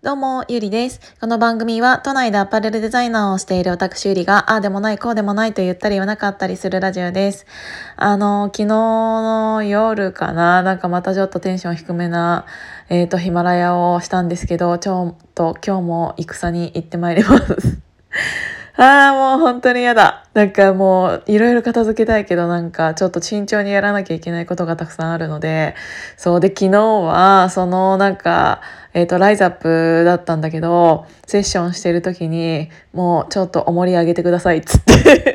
どうも、ゆりです。この番組は都内でアパレルデザイナーをしている私ゆりが、ああでもない、こうでもないと言ったり言わなかったりするラジオです。あの、昨日の夜かな、なんかまたちょっとテンション低めな、えっ、ー、と、ヒマラヤをしたんですけど、ちょっと今日も戦に行ってまいります。ああ、もう本当に嫌だ。なんかもういろいろ片付けたいけどなんかちょっと慎重にやらなきゃいけないことがたくさんあるので、そうで昨日はそのなんか、えっ、ー、とライズアップだったんだけど、セッションしてる時にもうちょっとお盛り上げてくださいつって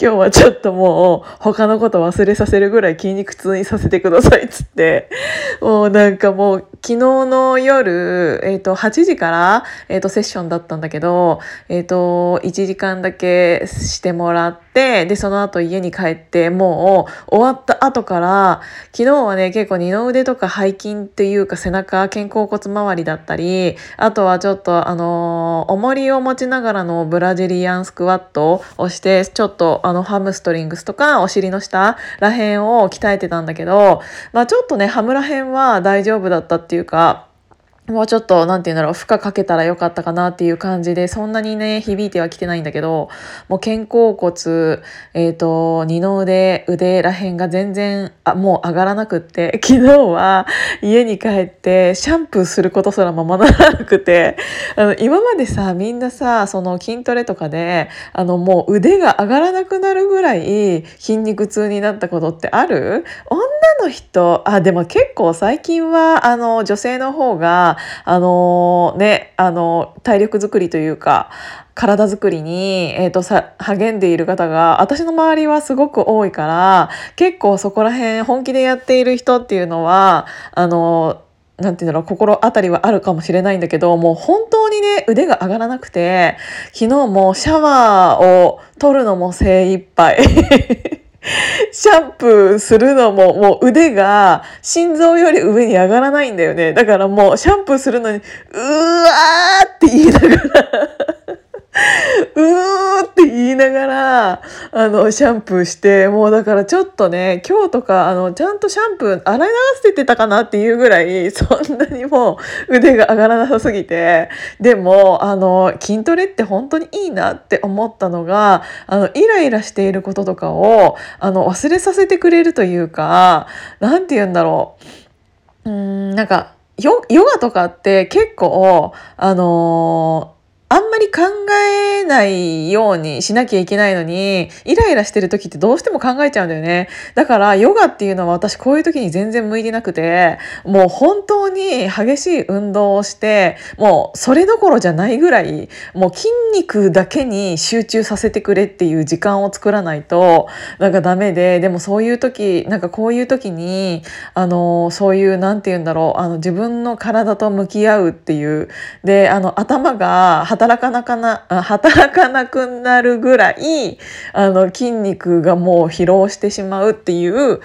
今日はちょっともう他のこと忘れさせるぐらい筋肉痛にさせてくださいっつって、もうなんかもう昨日の夜、えっ、ー、と8時から、えっ、ー、とセッションだったんだけど、えっ、ー、と1時間だけしてもらって、で、その後家に帰ってもう終わった後から、昨日はね、結構二の腕とか背筋っていうか背中、肩甲骨周りだったり、あとはちょっとあの重りを持ちながらのブラジリアンスクワットをして、ちょっとあのハムストリングスとかお尻の下ら辺を鍛えてたんだけど、まあちょっとね、ハムらへんは大丈夫だったっていうか、もうちょっと、なんて言うんだろう、負荷かけたらよかったかなっていう感じで、そんなにね、響いてはきてないんだけど、もう肩甲骨、えっ、ー、と、二の腕、腕らへんが全然、あ、もう上がらなくって、昨日は家に帰ってシャンプーすることすらままならなくて、あの、今までさ、みんなさ、その筋トレとかで、あの、もう腕が上がらなくなるぐらい筋肉痛になったことってある？女の人、あ、でも結構最近は、あの、女性の方が、あのね、あの、体力づくりというか、体づくりに、えーと、さ励んでいる方が私の周りはすごく多いから結構そこら辺本気でやっている人っていうのはあのなんていうんだろう心当たりはあるかもしれないんだけどもう本当にね腕が上がらなくて昨日もシャワーを取るのも精一杯。シャンプーするのももう腕が心臓より上に上がらないんだよね。だからもうシャンプーするのに、うわーって言いながら うーって言いながら、あの、シャンプーして、もうだからちょっとね、今日とか、あの、ちゃんとシャンプー洗い流せてたかなっていうぐらい、そんなにもう腕が上がらなさすぎて、でも、あの、筋トレって本当にいいなって思ったのが、あの、イライラしていることとかを、あの、忘れさせてくれるというか、なんて言うんだろう。うん、なんか、ヨガとかって結構、あのーあんまり考えないようにしなきゃいけないのに、イライラしてる時ってどうしても考えちゃうんだよね。だから、ヨガっていうのは私こういう時に全然向いてなくて、もう本当に激しい運動をして、もうそれどころじゃないぐらい、もう筋肉だけに集中させてくれっていう時間を作らないと、なんかダメで、でもそういう時、なんかこういう時に、あの、そういう、なんて言うんだろう、あの、自分の体と向き合うっていう、で、あの、頭が、働かなかな、働かなくなるぐらい、あの、筋肉がもう疲労してしまうっていう、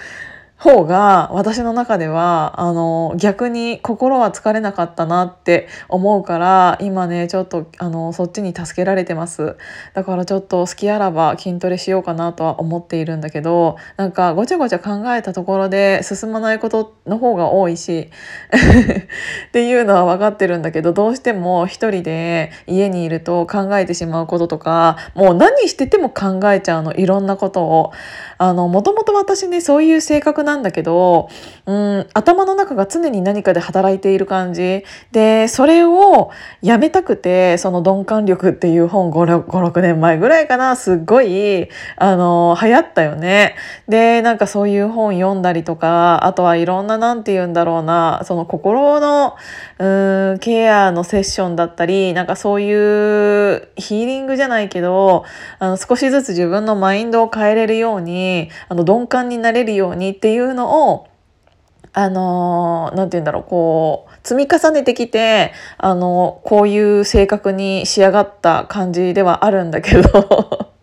方が私の中ではあの逆に心は疲れなかったなって思うから今ねちょっとあのそっちに助けられてます。だからちょっと好きあらば筋トレしようかなとは思っているんだけどなんかごちゃごちゃ考えたところで進まないことの方が多いし っていうのは分かってるんだけどどうしても一人で家にいると考えてしまうこととかもう何してても考えちゃうの。いろんなことを。あのもともと私ねそういう性格なんだけど、うん、頭の中が常に何かで働いている感じでそれをやめたくてその鈍感力っていう本56年前ぐらいかなすっごいあの流行ったよね。でなんかそういう本読んだりとかあとはいろんな何て言うんだろうなその心のうんケアのセッションだったりなんかそういうヒーリングじゃないけどあの少しずつ自分のマインドを変えれるようにあの鈍感になれるようにっていういうのをあの何て言うんだろうこう積み重ねてきてあのこういう性格に仕上がった感じではあるんだけど。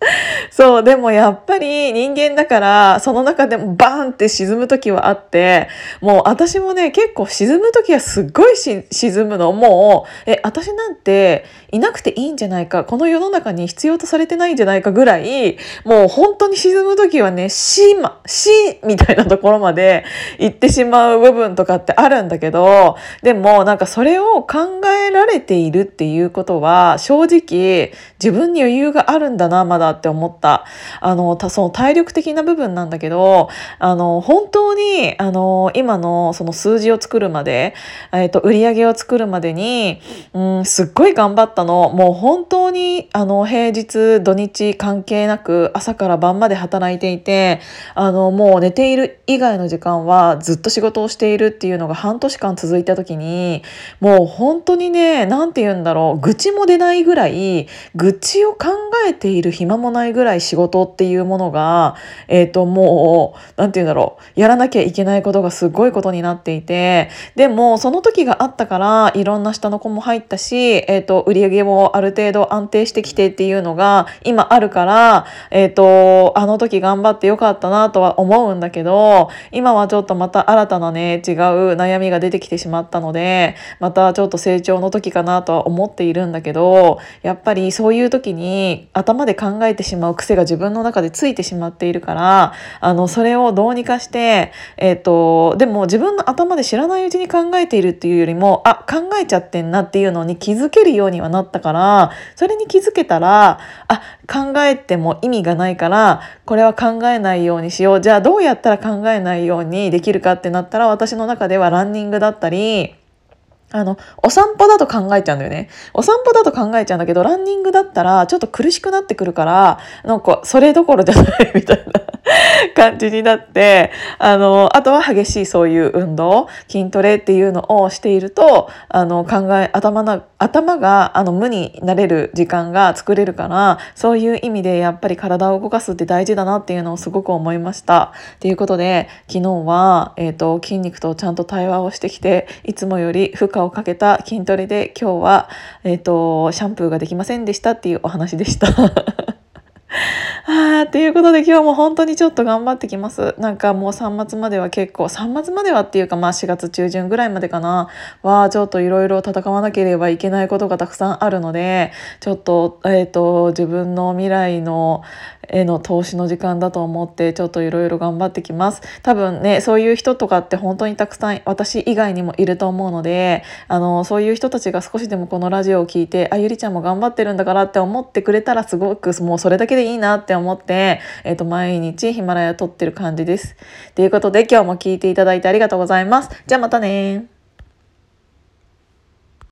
そう、でもやっぱり人間だから、その中でもバーンって沈む時はあって、もう私もね、結構沈む時はすっごい沈むの。もう、え、私なんていなくていいんじゃないか、この世の中に必要とされてないんじゃないかぐらい、もう本当に沈む時はね、死、ま、死みたいなところまで行ってしまう部分とかってあるんだけど、でもなんかそれを考えられているっていうことは、正直自分に余裕があるんだな、まだって思った。あの、その体力的な部分なんだけど、あの、本当に、あの、今のその数字を作るまで、えっ、と、売り上げを作るまでに、うん、すっごい頑張ったの。もう本当に、あの、平日、土日関係なく、朝から晩まで働いていて、あの、もう寝ている以外の時間はずっと仕事をしているっていうのが半年間続いた時に、もう本当にね、なんて言うんだろう、愚痴も出ないぐらい、愚痴を考えている暇もないぐらい仕事っていうものが、えっ、ー、と、もう、なんて言うんだろう、やらなきゃいけないことがすごいことになっていて、でも、その時があったから、いろんな下の子も入ったし、えっ、ー、と、売り上げもある程度安定してきてっていうのが今あるから、えっ、ー、と、あの時頑張ってよかったなとは思うんだけど、今はちょっとまた新たなね、違う悩みが出てきてしまったので、またちょっと成長の時かなとは思っているんだけど、やっぱりそういう時に頭で考えてしまう癖が自分の中でついてしまっているから、あの、それをどうにかして、えっ、ー、と、でも自分の頭で知らないうちに考えているっていうよりも、あ、考えちゃってんなっていうのに気づけるようにはなったから、それに気づけたら、あ、考えても意味がないから、これは考えないようにしよう。じゃあどうやったら考えないようにできるかってなったら、私の中ではランニングだったり、あの、お散歩だと考えちゃうんだよね。お散歩だと考えちゃうんだけど、ランニングだったらちょっと苦しくなってくるから、なんかそれどころじゃないみたいな 感じになって、あの、あとは激しいそういう運動、筋トレっていうのをしていると、あの、考え、頭の、頭が、あの、無になれる時間が作れるから、そういう意味でやっぱり体を動かすって大事だなっていうのをすごく思いました。ということで、昨日は、えっ、ー、と、筋肉とちゃんと対話をしてきて、いつもより負荷をかけた筋トレで、今日は、えっ、ー、と、シャンプーができませんでしたっていうお話でした。あ、ということで今日も本当にちょっと頑張ってきます。なんかもう3末までは結構、3末まではっていうかまあ4月中旬ぐらいまでかな、はちょっといろいろ戦わなければいけないことがたくさんあるので、ちょっと、えっ、ー、と、自分の未来の、への投資の時間だと思ってちょっといろいろ頑張ってきます。多分ね、そういう人とかって本当にたくさん私以外にもいると思うので、あの、そういう人たちが少しでもこのラジオを聞いて、あ、ゆりちゃんも頑張ってるんだからって思ってくれたらすごくもうそれだけでいいなって思思って、えっ、ー、と、毎日ヒマラヤ撮ってる感じです。ということで今日も聞いていただいてありがとうございます。じゃあまたね